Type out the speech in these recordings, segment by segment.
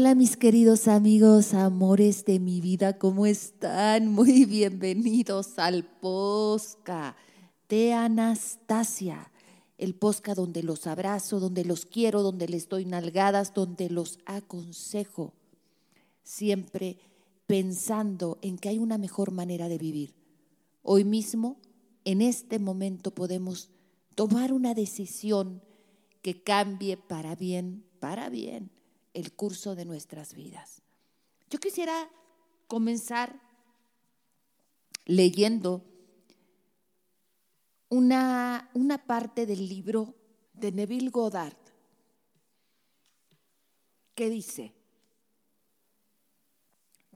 Hola mis queridos amigos, amores de mi vida, ¿cómo están? Muy bienvenidos al Posca de Anastasia, el Posca donde los abrazo, donde los quiero, donde les doy nalgadas, donde los aconsejo, siempre pensando en que hay una mejor manera de vivir. Hoy mismo, en este momento, podemos tomar una decisión que cambie para bien, para bien el curso de nuestras vidas. Yo quisiera comenzar leyendo una, una parte del libro de Neville Goddard que dice,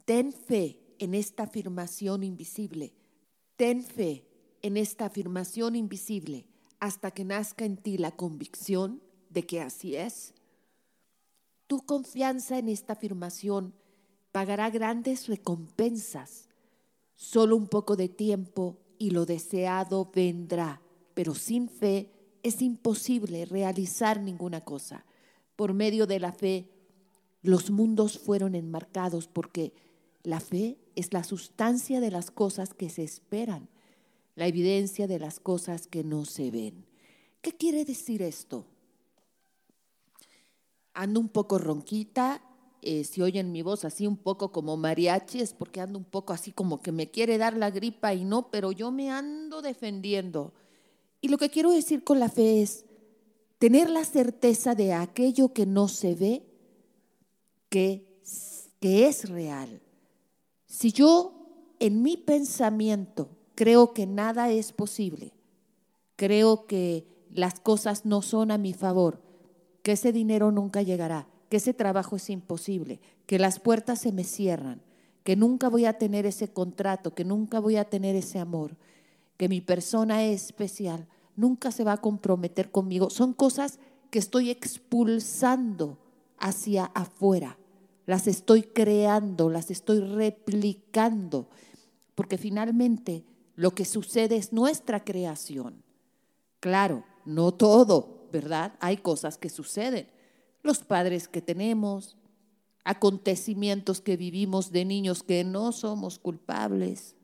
ten fe en esta afirmación invisible, ten fe en esta afirmación invisible hasta que nazca en ti la convicción de que así es tu confianza en esta afirmación pagará grandes recompensas. Solo un poco de tiempo y lo deseado vendrá, pero sin fe es imposible realizar ninguna cosa. Por medio de la fe, los mundos fueron enmarcados porque la fe es la sustancia de las cosas que se esperan, la evidencia de las cosas que no se ven. ¿Qué quiere decir esto? Ando un poco ronquita, eh, si oyen mi voz así un poco como mariachi, es porque ando un poco así como que me quiere dar la gripa y no, pero yo me ando defendiendo. Y lo que quiero decir con la fe es tener la certeza de aquello que no se ve, que, que es real. Si yo en mi pensamiento creo que nada es posible, creo que las cosas no son a mi favor, que ese dinero nunca llegará, que ese trabajo es imposible, que las puertas se me cierran, que nunca voy a tener ese contrato, que nunca voy a tener ese amor, que mi persona es especial, nunca se va a comprometer conmigo. Son cosas que estoy expulsando hacia afuera, las estoy creando, las estoy replicando, porque finalmente lo que sucede es nuestra creación. Claro, no todo, ¿verdad? Hay cosas que suceden. Los padres que tenemos, acontecimientos que vivimos de niños que no somos culpables.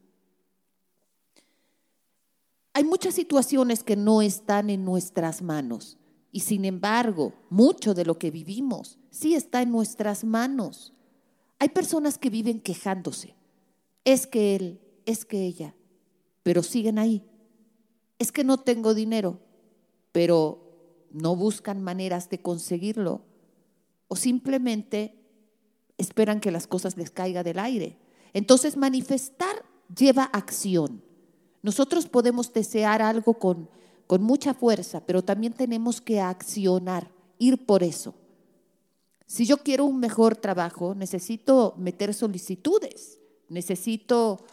Hay muchas situaciones que no están en nuestras manos y sin embargo, mucho de lo que vivimos sí está en nuestras manos. Hay personas que viven quejándose. Es que él, es que ella, pero siguen ahí. Es que no tengo dinero, pero no buscan maneras de conseguirlo o simplemente esperan que las cosas les caiga del aire. Entonces manifestar lleva acción. Nosotros podemos desear algo con, con mucha fuerza, pero también tenemos que accionar, ir por eso. Si yo quiero un mejor trabajo, necesito meter solicitudes, necesito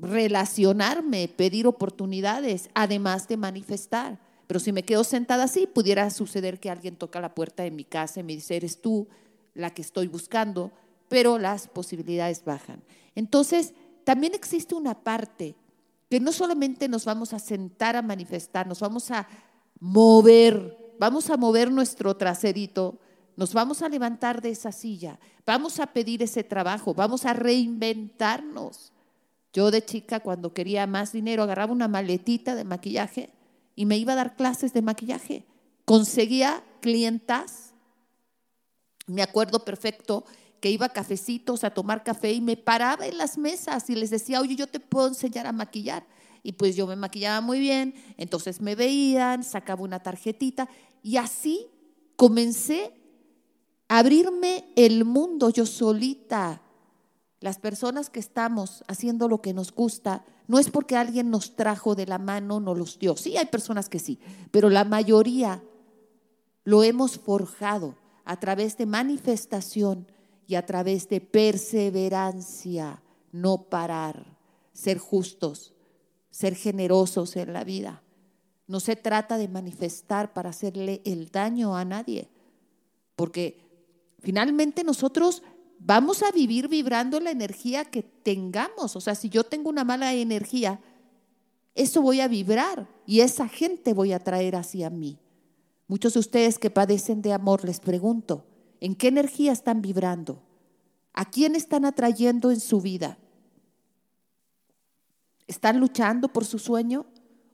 relacionarme, pedir oportunidades, además de manifestar. Pero si me quedo sentada así, pudiera suceder que alguien toca la puerta de mi casa y me dice, eres tú la que estoy buscando, pero las posibilidades bajan. Entonces, también existe una parte que no solamente nos vamos a sentar a manifestar, nos vamos a mover, vamos a mover nuestro traserito, nos vamos a levantar de esa silla, vamos a pedir ese trabajo, vamos a reinventarnos. Yo de chica, cuando quería más dinero, agarraba una maletita de maquillaje y me iba a dar clases de maquillaje. Conseguía clientas. Me acuerdo perfecto que iba a cafecitos a tomar café y me paraba en las mesas y les decía, oye, yo te puedo enseñar a maquillar. Y pues yo me maquillaba muy bien, entonces me veían, sacaba una tarjetita y así comencé a abrirme el mundo yo solita. Las personas que estamos haciendo lo que nos gusta, no es porque alguien nos trajo de la mano, no los dio. Sí, hay personas que sí, pero la mayoría lo hemos forjado a través de manifestación y a través de perseverancia, no parar, ser justos, ser generosos en la vida. No se trata de manifestar para hacerle el daño a nadie, porque finalmente nosotros vamos a vivir vibrando la energía que tengamos. O sea, si yo tengo una mala energía, eso voy a vibrar y esa gente voy a traer hacia mí. Muchos de ustedes que padecen de amor, les pregunto, ¿En qué energía están vibrando? ¿A quién están atrayendo en su vida? ¿Están luchando por su sueño?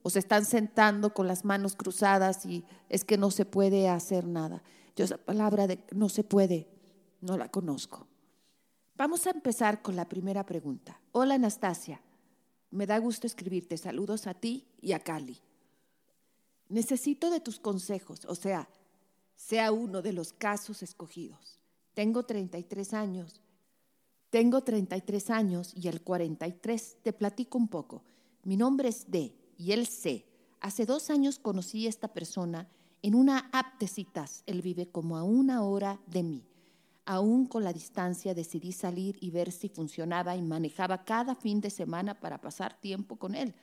¿O se están sentando con las manos cruzadas y es que no se puede hacer nada? Yo esa palabra de no se puede, no la conozco. Vamos a empezar con la primera pregunta. Hola Anastasia, me da gusto escribirte. Saludos a ti y a Cali. Necesito de tus consejos, o sea, sea uno de los casos escogidos. Tengo 33 años. Tengo 33 años y el 43 te platico un poco. Mi nombre es D y él C. Hace dos años conocí a esta persona en una app. Él vive como a una hora de mí. Aún con la distancia decidí salir y ver si funcionaba y manejaba cada fin de semana para pasar tiempo con él.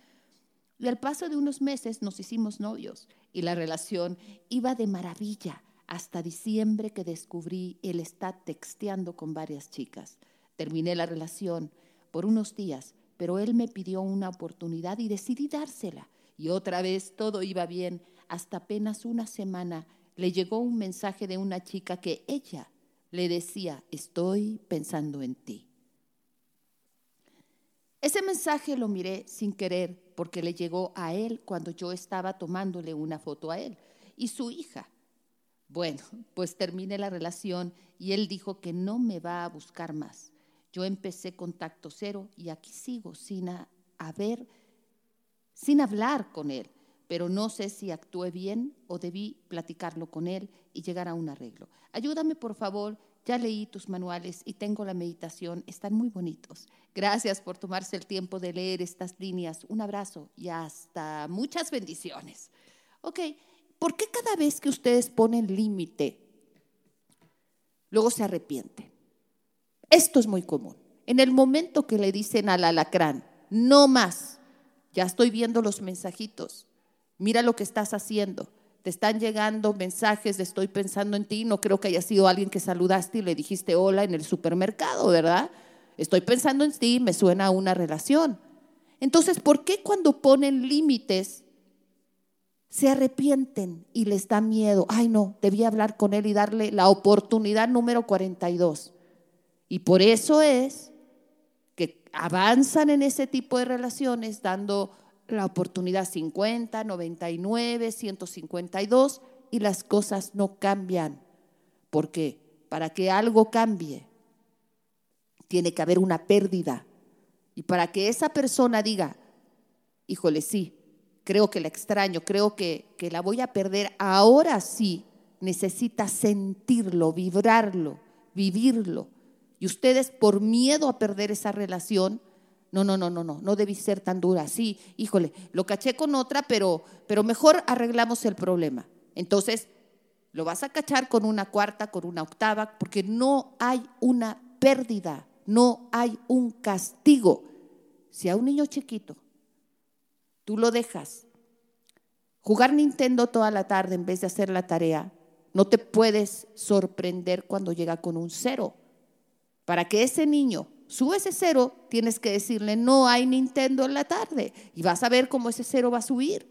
Y al paso de unos meses nos hicimos novios y la relación iba de maravilla hasta diciembre que descubrí él está texteando con varias chicas. Terminé la relación por unos días, pero él me pidió una oportunidad y decidí dársela. Y otra vez todo iba bien. Hasta apenas una semana le llegó un mensaje de una chica que ella le decía, estoy pensando en ti. Ese mensaje lo miré sin querer porque le llegó a él cuando yo estaba tomándole una foto a él y su hija. Bueno, pues terminé la relación y él dijo que no me va a buscar más. Yo empecé contacto cero y aquí sigo sin haber, sin hablar con él, pero no sé si actué bien o debí platicarlo con él y llegar a un arreglo. Ayúdame, por favor, ya leí tus manuales y tengo la meditación, están muy bonitos. Gracias por tomarse el tiempo de leer estas líneas. Un abrazo y hasta muchas bendiciones. Ok, ¿por qué cada vez que ustedes ponen límite, luego se arrepienten? Esto es muy común. En el momento que le dicen al alacrán, no más, ya estoy viendo los mensajitos, mira lo que estás haciendo te están llegando mensajes de estoy pensando en ti, no creo que haya sido alguien que saludaste y le dijiste hola en el supermercado, ¿verdad? Estoy pensando en ti, me suena a una relación. Entonces, ¿por qué cuando ponen límites se arrepienten y les da miedo? Ay, no, debía hablar con él y darle la oportunidad número 42. Y por eso es que avanzan en ese tipo de relaciones dando la oportunidad 50, 99, 152 y las cosas no cambian. Porque para que algo cambie, tiene que haber una pérdida. Y para que esa persona diga, híjole, sí, creo que la extraño, creo que, que la voy a perder, ahora sí necesita sentirlo, vibrarlo, vivirlo. Y ustedes por miedo a perder esa relación, no, no, no, no, no, no debí ser tan dura. Sí, híjole, lo caché con otra, pero, pero mejor arreglamos el problema. Entonces, lo vas a cachar con una cuarta, con una octava, porque no hay una pérdida, no hay un castigo. Si a un niño chiquito tú lo dejas jugar Nintendo toda la tarde en vez de hacer la tarea, no te puedes sorprender cuando llega con un cero. Para que ese niño sube ese cero, tienes que decirle, no hay Nintendo en la tarde. Y vas a ver cómo ese cero va a subir.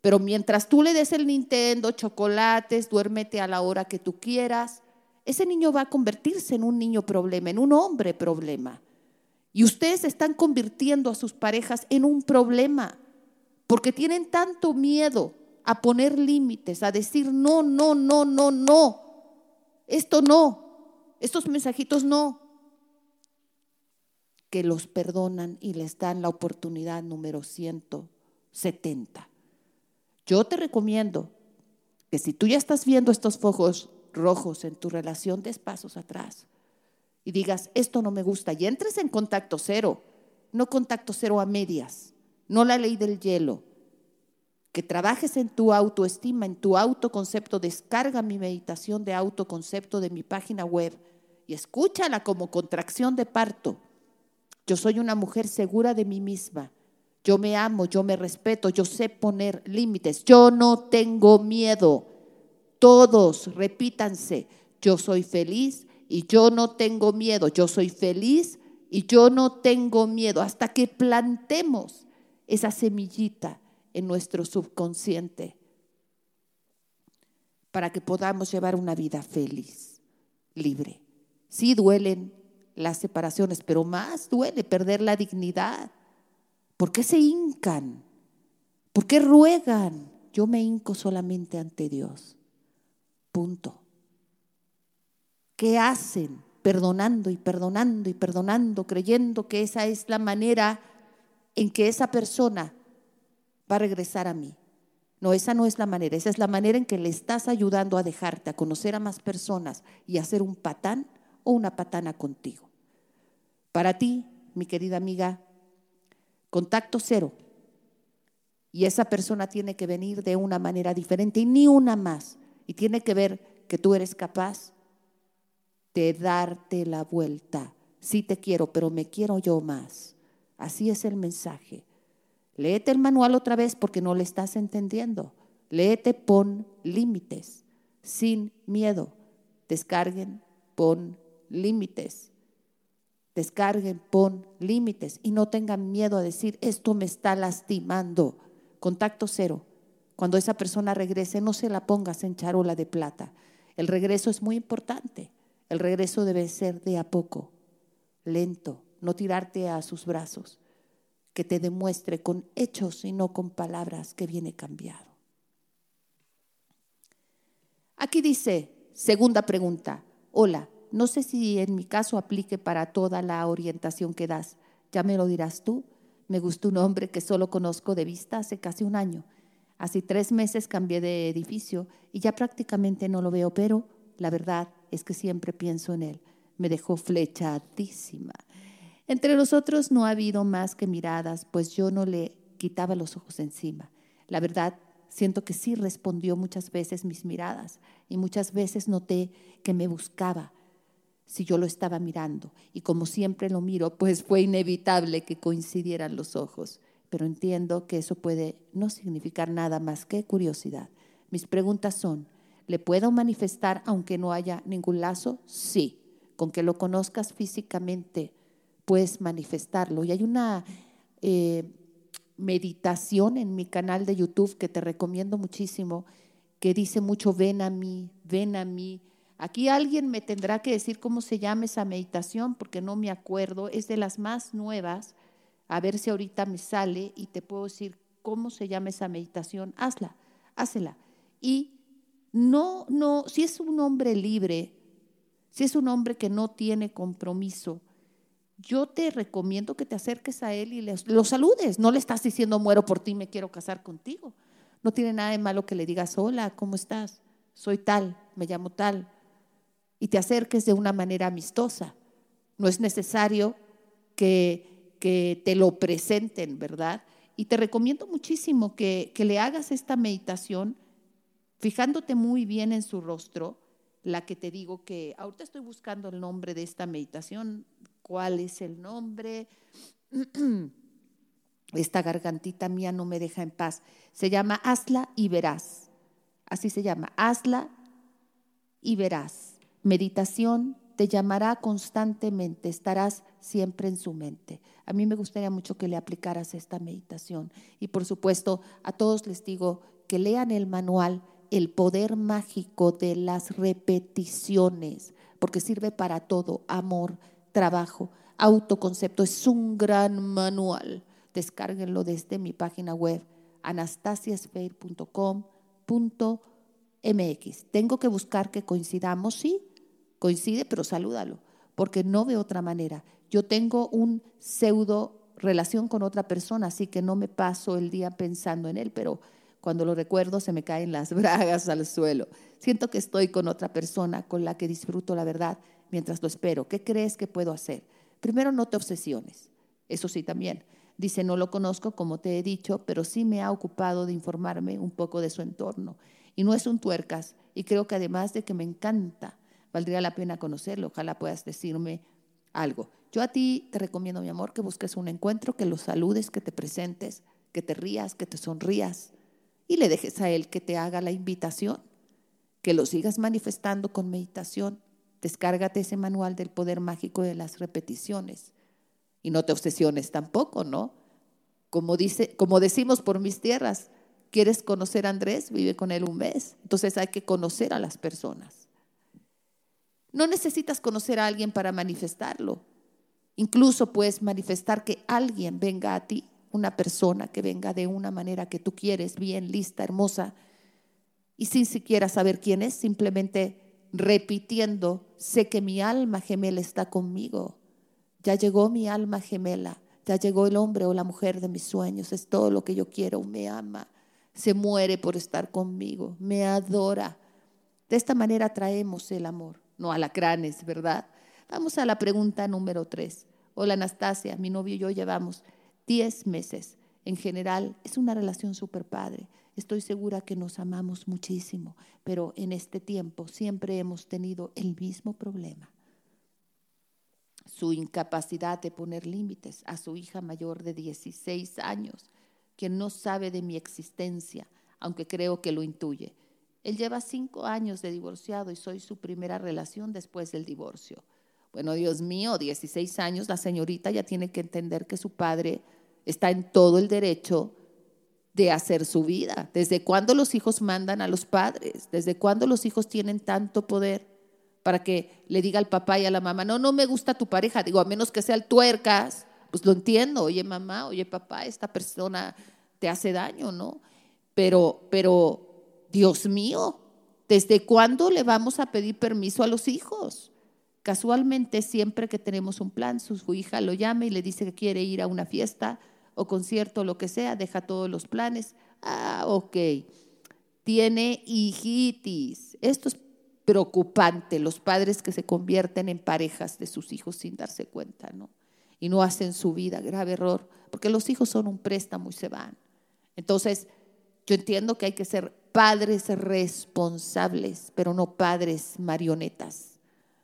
Pero mientras tú le des el Nintendo, chocolates, duérmete a la hora que tú quieras, ese niño va a convertirse en un niño problema, en un hombre problema. Y ustedes están convirtiendo a sus parejas en un problema, porque tienen tanto miedo a poner límites, a decir, no, no, no, no, no, esto no, estos mensajitos no que los perdonan y les dan la oportunidad número 170. Yo te recomiendo que si tú ya estás viendo estos focos rojos en tu relación, des pasos atrás y digas, esto no me gusta, y entres en contacto cero, no contacto cero a medias, no la ley del hielo, que trabajes en tu autoestima, en tu autoconcepto, descarga mi meditación de autoconcepto de mi página web y escúchala como contracción de parto yo soy una mujer segura de mí misma. Yo me amo, yo me respeto, yo sé poner límites. Yo no tengo miedo. Todos repítanse, yo soy feliz y yo no tengo miedo. Yo soy feliz y yo no tengo miedo. Hasta que plantemos esa semillita en nuestro subconsciente para que podamos llevar una vida feliz. libre. Sí duelen las separaciones, pero más duele perder la dignidad. ¿Por qué se hincan? ¿Por qué ruegan? Yo me hinco solamente ante Dios. Punto. ¿Qué hacen? Perdonando y perdonando y perdonando, creyendo que esa es la manera en que esa persona va a regresar a mí. No, esa no es la manera, esa es la manera en que le estás ayudando a dejarte, a conocer a más personas y a ser un patán o una patana contigo. Para ti, mi querida amiga, contacto cero. Y esa persona tiene que venir de una manera diferente y ni una más. Y tiene que ver que tú eres capaz de darte la vuelta. Sí te quiero, pero me quiero yo más. Así es el mensaje. Léete el manual otra vez porque no le estás entendiendo. Léete, pon límites, sin miedo. Descarguen, pon límites. Descarguen, pon límites y no tengan miedo a decir, esto me está lastimando. Contacto cero. Cuando esa persona regrese, no se la pongas en charola de plata. El regreso es muy importante. El regreso debe ser de a poco, lento, no tirarte a sus brazos que te demuestre con hechos y no con palabras que viene cambiado. Aquí dice, segunda pregunta, hola, no sé si en mi caso aplique para toda la orientación que das, ya me lo dirás tú. Me gustó un hombre que solo conozco de vista hace casi un año. Hace tres meses cambié de edificio y ya prácticamente no lo veo, pero la verdad es que siempre pienso en él. Me dejó flechadísima. Entre nosotros no ha habido más que miradas, pues yo no le quitaba los ojos encima. La verdad, siento que sí respondió muchas veces mis miradas y muchas veces noté que me buscaba si yo lo estaba mirando. Y como siempre lo miro, pues fue inevitable que coincidieran los ojos. Pero entiendo que eso puede no significar nada más que curiosidad. Mis preguntas son, ¿le puedo manifestar aunque no haya ningún lazo? Sí. Con que lo conozcas físicamente puedes manifestarlo. Y hay una eh, meditación en mi canal de YouTube que te recomiendo muchísimo, que dice mucho, ven a mí, ven a mí. Aquí alguien me tendrá que decir cómo se llama esa meditación, porque no me acuerdo, es de las más nuevas. A ver si ahorita me sale y te puedo decir cómo se llama esa meditación. Hazla, hazla. Y no, no, si es un hombre libre, si es un hombre que no tiene compromiso, yo te recomiendo que te acerques a él y lo saludes. No le estás diciendo muero por ti, me quiero casar contigo. No tiene nada de malo que le digas, hola, ¿cómo estás? Soy tal, me llamo tal. Y te acerques de una manera amistosa. No es necesario que, te lo presenten, ¿verdad? Y te recomiendo muchísimo que, que le hagas esta meditación fijándote muy bien en su rostro, la que te digo que ahorita estoy buscando el nombre de esta meditación, cuál es el nombre. Esta gargantita mía no me deja en paz. Se llama Hazla y verás. Así se llama, Hazla y verás. Meditación te llamará constantemente, estarás siempre en su mente. A mí me gustaría mucho que le aplicaras esta meditación. Y por supuesto, a todos les digo que lean el manual El poder mágico de las repeticiones, porque sirve para todo, amor, trabajo, autoconcepto. Es un gran manual. Descárguenlo desde mi página web anastasiasfair.com.mx. Tengo que buscar que coincidamos, sí, coincide, pero salúdalo, porque no de otra manera. Yo tengo un pseudo relación con otra persona, así que no me paso el día pensando en él, pero cuando lo recuerdo se me caen las bragas al suelo. Siento que estoy con otra persona con la que disfruto la verdad mientras lo espero. ¿Qué crees que puedo hacer? Primero, no te obsesiones. Eso sí también. Dice, no lo conozco, como te he dicho, pero sí me ha ocupado de informarme un poco de su entorno. Y no es un tuercas. Y creo que además de que me encanta, valdría la pena conocerlo. Ojalá puedas decirme algo. Yo a ti te recomiendo, mi amor, que busques un encuentro, que lo saludes, que te presentes, que te rías, que te sonrías y le dejes a él que te haga la invitación, que lo sigas manifestando con meditación Descárgate ese manual del poder mágico de las repeticiones. Y no te obsesiones tampoco, ¿no? Como, dice, como decimos por mis tierras, ¿quieres conocer a Andrés? Vive con él un mes. Entonces hay que conocer a las personas. No necesitas conocer a alguien para manifestarlo. Incluso puedes manifestar que alguien venga a ti, una persona que venga de una manera que tú quieres, bien, lista, hermosa, y sin siquiera saber quién es, simplemente repitiendo, sé que mi alma gemela está conmigo. Ya llegó mi alma gemela, ya llegó el hombre o la mujer de mis sueños, es todo lo que yo quiero, me ama, se muere por estar conmigo, me adora. De esta manera traemos el amor, no alacranes, ¿verdad? Vamos a la pregunta número tres. Hola Anastasia, mi novio y yo llevamos diez meses. En general es una relación súper padre. Estoy segura que nos amamos muchísimo, pero en este tiempo siempre hemos tenido el mismo problema. Su incapacidad de poner límites a su hija mayor de 16 años, quien no sabe de mi existencia, aunque creo que lo intuye. Él lleva cinco años de divorciado y soy su primera relación después del divorcio. Bueno, Dios mío, 16 años, la señorita ya tiene que entender que su padre está en todo el derecho de hacer su vida. ¿Desde cuándo los hijos mandan a los padres? ¿Desde cuándo los hijos tienen tanto poder para que le diga al papá y a la mamá, no, no me gusta tu pareja? Digo, a menos que sea el tuercas, pues lo entiendo, oye mamá, oye papá, esta persona te hace daño, ¿no? Pero, pero, Dios mío, ¿desde cuándo le vamos a pedir permiso a los hijos? Casualmente, siempre que tenemos un plan, su hija lo llama y le dice que quiere ir a una fiesta, o concierto, lo que sea, deja todos los planes. Ah, ok. Tiene hijitis. Esto es preocupante, los padres que se convierten en parejas de sus hijos sin darse cuenta, ¿no? Y no hacen su vida, grave error, porque los hijos son un préstamo y se van. Entonces, yo entiendo que hay que ser padres responsables, pero no padres marionetas,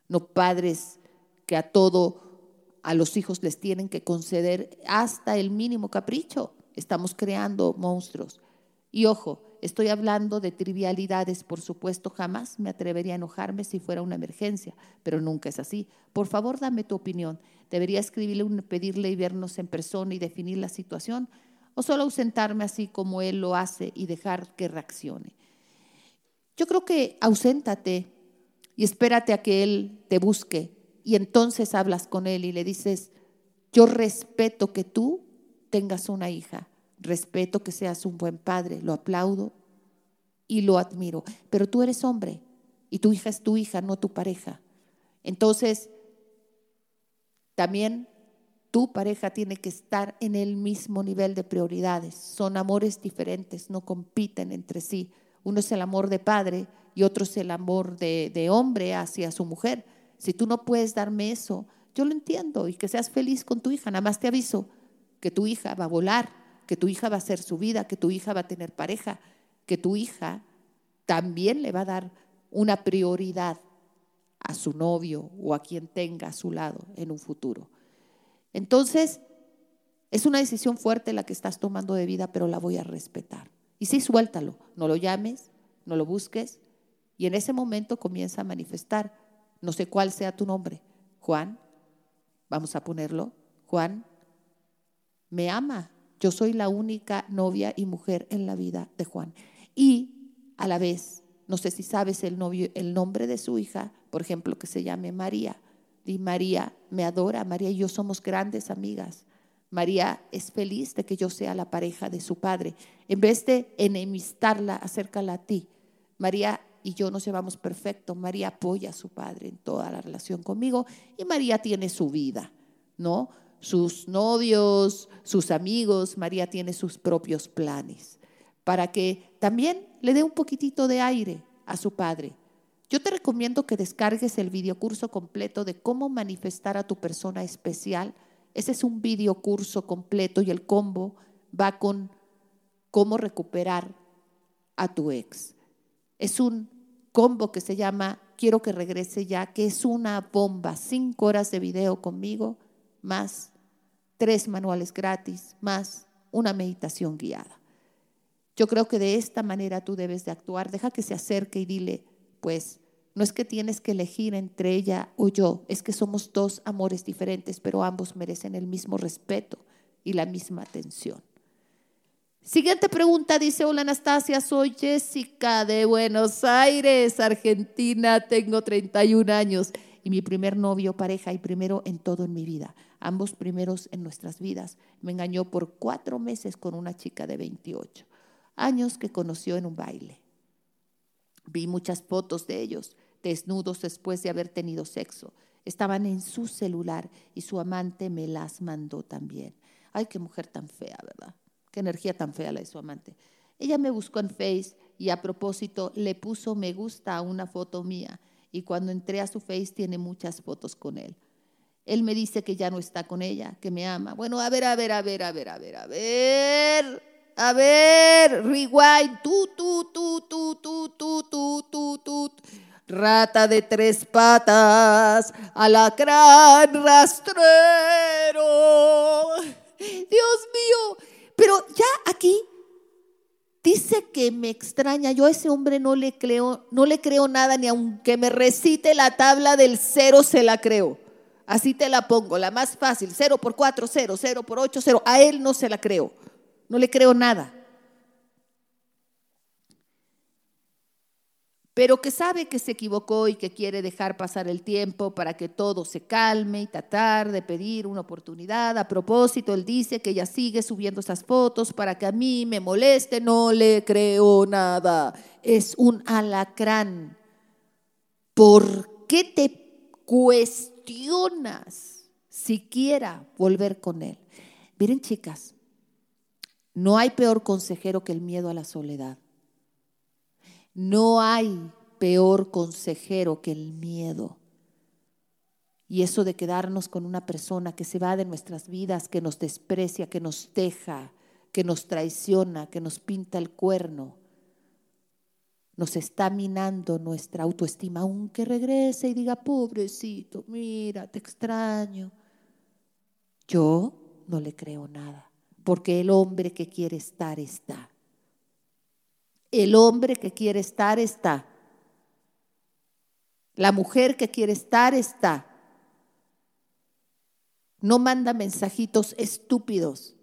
no padres que a todo a los hijos les tienen que conceder hasta el mínimo capricho. Estamos creando monstruos. Y ojo, estoy hablando de trivialidades, por supuesto, jamás me atrevería a enojarme si fuera una emergencia, pero nunca es así. Por favor, dame tu opinión. ¿Debería escribirle, pedirle y vernos en persona y definir la situación? ¿O solo ausentarme así como él lo hace y dejar que reaccione? Yo creo que auséntate y espérate a que él te busque y entonces hablas con él y le dices, yo respeto que tú tengas una hija, respeto que seas un buen padre, lo aplaudo y lo admiro, pero tú eres hombre y tu hija es tu hija, no tu pareja. Entonces, también tu pareja tiene que estar en el mismo nivel de prioridades. Son amores diferentes, no compiten entre sí. Uno es el amor de padre y otro es el amor de, hombre hacia su mujer. Si tú no puedes darme eso, yo lo entiendo y que seas feliz con tu hija. Nada más te aviso que tu hija va a volar, que tu hija va a hacer su vida, que tu hija va a tener pareja, que tu hija también le va a dar una prioridad a su novio o a quien tenga a su lado en un futuro. Entonces, es una decisión fuerte la que estás tomando de vida, pero la voy a respetar. Y sí, suéltalo, no lo llames, no lo busques, y en ese momento comienza a manifestar no sé cuál sea tu nombre, Juan, vamos a ponerlo, Juan, me ama. Yo soy la única novia y mujer en la vida de Juan. Y a la vez, no sé si sabes el, novio, el nombre de su hija, por ejemplo, que se llame María. Y María me adora, María y yo somos grandes amigas. María es feliz de que yo sea la pareja de su padre. En vez de enemistarla, acércala a ti. María y yo nos llevamos perfecto. María apoya a su padre en toda la relación conmigo y María tiene su vida, ¿no? Sus novios, sus amigos, María tiene sus propios planes para que también le dé un poquitito de aire a su padre. Yo te recomiendo que descargues el videocurso completo de cómo manifestar a tu persona especial. Ese es un videocurso completo y el combo va con cómo recuperar a tu ex. Es un combo que se llama Quiero que regrese ya, que es una bomba, cinco horas de video conmigo, más tres manuales gratis, más una meditación guiada. Yo creo que de esta manera tú debes de actuar. Deja que se acerque y dile, pues, no es que tienes que elegir entre ella o yo, es que somos dos amores diferentes, pero ambos merecen el mismo respeto y la misma atención. Siguiente pregunta, dice, hola Anastasia, soy Jessica de Buenos Aires, Argentina, tengo 31 años y mi primer novio, pareja y primero en todo en mi vida, ambos primeros en nuestras vidas. Me engañó por cuatro meses con una chica de 28 años que conoció en un baile. Vi muchas fotos de ellos, desnudos después de haber tenido sexo. Estaban en su celular y su amante me las mandó también. Ay, qué mujer tan fea, ¿verdad? Qué energía tan fea la de su amante. Ella me buscó en Face y a propósito le puso me gusta a una foto mía y cuando entré a su Face tiene muchas fotos con él. Él me dice que ya no está con ella, que me ama. Bueno, a ver, a ver, a ver, a ver, a ver, a ver. A ver, rewind. Tú, Rata de tres patas, alacrán rastrero. Dios mío, pero ya aquí dice que me extraña. Yo a ese hombre no le creo, no le creo nada, ni aunque me recite la tabla del cero, se la creo. Así te la pongo, la más fácil, cero por cuatro, cero, cero por ocho, cero. A él no se la creo, no le creo nada. Pero que sabe que se equivocó y que quiere dejar pasar el tiempo para que todo se calme y tratar de pedir una oportunidad. A propósito, él dice que ella sigue subiendo esas fotos para que a mí me moleste, no le creo nada. Es un alacrán. ¿Por qué te cuestionas siquiera volver con él? Miren, chicas, no hay peor consejero que el miedo a la soledad. No hay peor consejero que el miedo. Y eso de quedarnos con una persona que se va de nuestras vidas, que nos desprecia, que nos deja, que nos traiciona, que nos pinta el cuerno, nos está minando nuestra autoestima, aunque regrese y diga, pobrecito, mira, te extraño. Yo no le creo nada, porque el hombre que quiere estar está. El hombre que quiere estar está. La mujer que quiere estar está. No manda mensajitos estúpidos.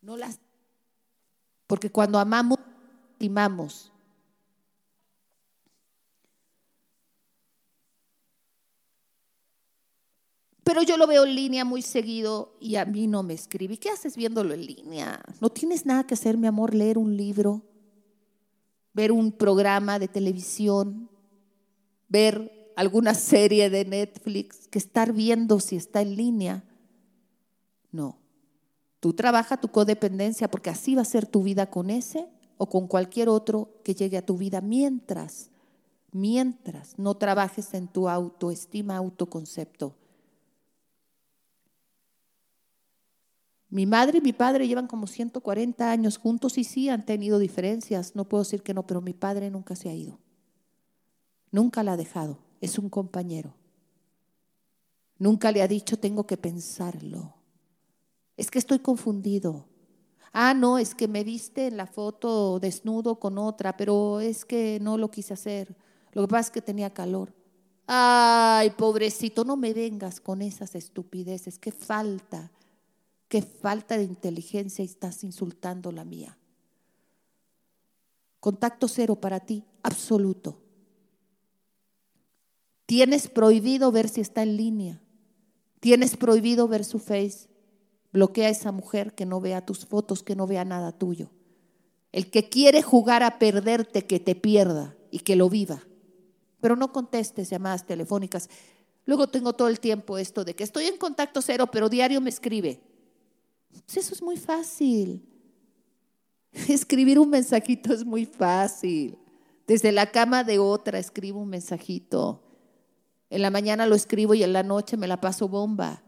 No las porque cuando amamos, estimamos. Pero yo lo veo en línea muy seguido y a mí no me escribe. ¿Qué haces viéndolo en línea? ¿No tienes nada que hacer, mi amor? Leer un libro, ver un programa de televisión, ver alguna serie de Netflix, que estar viendo si está en línea. No. Tú trabaja tu codependencia porque así va a ser tu vida con ese o con cualquier otro que llegue a tu vida mientras, mientras no trabajes en tu autoestima, autoconcepto Mi madre y mi padre llevan como 140 años juntos y sí han tenido diferencias, no puedo decir que no, pero mi padre nunca se ha ido. Nunca la ha dejado, es un compañero. Nunca le ha dicho tengo que pensarlo. Es que estoy confundido. Ah, no, es que me viste en la foto desnudo con otra, pero es que no lo quise hacer. Lo que pasa es que tenía calor. Ay, pobrecito, no me vengas con esas estupideces, qué falta qué falta de inteligencia estás insultando la mía. Contacto cero para ti, absoluto. Tienes prohibido ver si está en línea. Tienes prohibido ver su face. Bloquea a esa mujer que no vea tus fotos, que no vea nada tuyo. El que quiere jugar a perderte, que te pierda y que lo viva. Pero no contestes llamadas telefónicas. Luego tengo todo el tiempo esto de que estoy en contacto cero, pero diario me escribe. Eso es muy fácil. Escribir un mensajito es muy fácil. Desde la cama de otra escribo un mensajito. En la mañana lo escribo y en la noche me la paso bomba.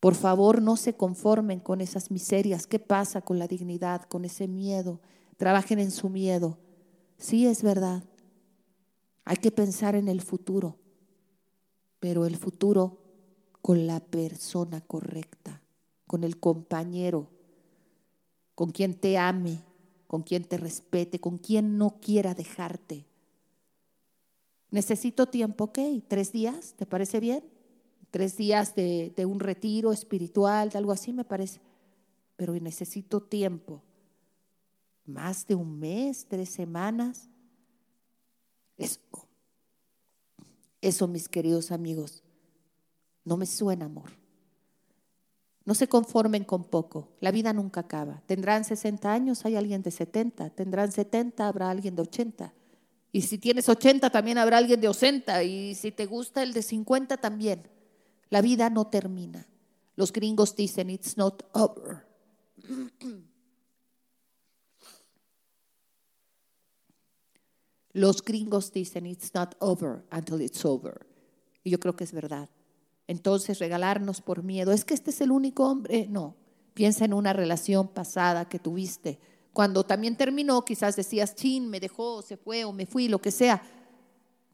Por favor, no se conformen con esas miserias. ¿Qué pasa con la dignidad, con ese miedo? Trabajen en su miedo. Sí, es verdad. Hay que pensar en el futuro, pero el futuro con la persona correcta con el compañero, con quien te ame, con quien te respete, con quien no quiera dejarte. Necesito tiempo, ok, tres días, ¿te parece bien? Tres días de, un retiro espiritual, de algo así, me parece. pero necesito tiempo. Más de un mes, tres semanas. Eso, eso mis queridos amigos, no me suena amor. No se conformen con poco. La vida nunca acaba. Tendrán 60 años, hay alguien de 70. Tendrán 70, habrá alguien de 80. Y si tienes 80, también habrá alguien de 80. Y si te gusta el de 50, también. La vida no termina. Los gringos dicen, it's not over. Los gringos dicen, it's not over until it's over. Y yo creo que es verdad. Entonces, regalarnos por miedo, es que este es el único hombre. No, piensa en una relación pasada que tuviste. Cuando también terminó, quizás decías, chin, me dejó, se fue o me fui, lo que sea.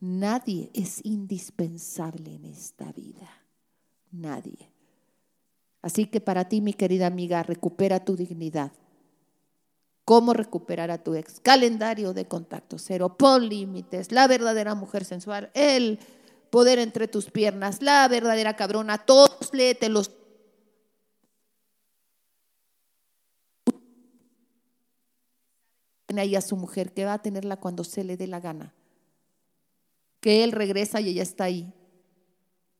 Nadie es indispensable en esta vida. Nadie. Así que para ti, mi querida amiga, recupera tu dignidad. ¿Cómo recuperar a tu ex? Calendario de contacto cero, pon límites, la verdadera mujer sensual, el poder entre tus piernas, la verdadera cabrona, todos léete los ahí a su mujer, que va a tenerla cuando se le dé la gana. Que él regresa y ella está ahí.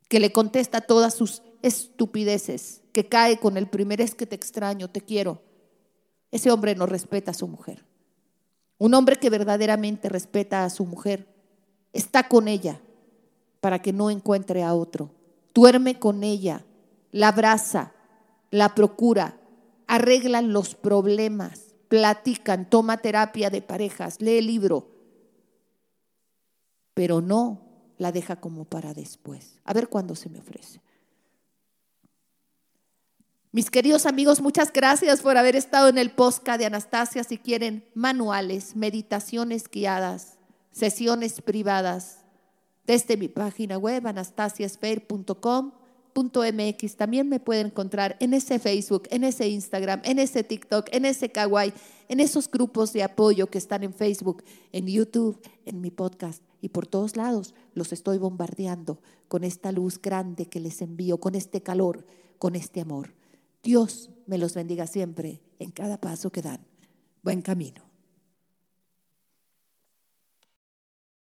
Que le contesta todas sus estupideces, que cae con el primer es que te extraño, te quiero. Ese hombre no respeta a su mujer. Un hombre que verdaderamente respeta a su mujer está con ella, para que no encuentre a otro. Duerme con ella, la abraza, la procura, arreglan los problemas, platican, toma terapia de parejas, lee libro, pero no la deja como para después. A ver cuándo se me ofrece. Mis queridos amigos, muchas gracias por haber estado en el posca de Anastasia. Si quieren manuales, meditaciones guiadas, sesiones privadas, desde mi página web anastasiasfair.com.mx. También me pueden encontrar en ese Facebook, en ese Instagram, en ese TikTok, en ese Kawaii, en esos grupos de apoyo que están en Facebook, en YouTube, en mi podcast y por todos lados los estoy bombardeando con esta luz grande que les envío, con este calor, con este amor. Dios me los bendiga siempre en cada paso que dan. Buen camino.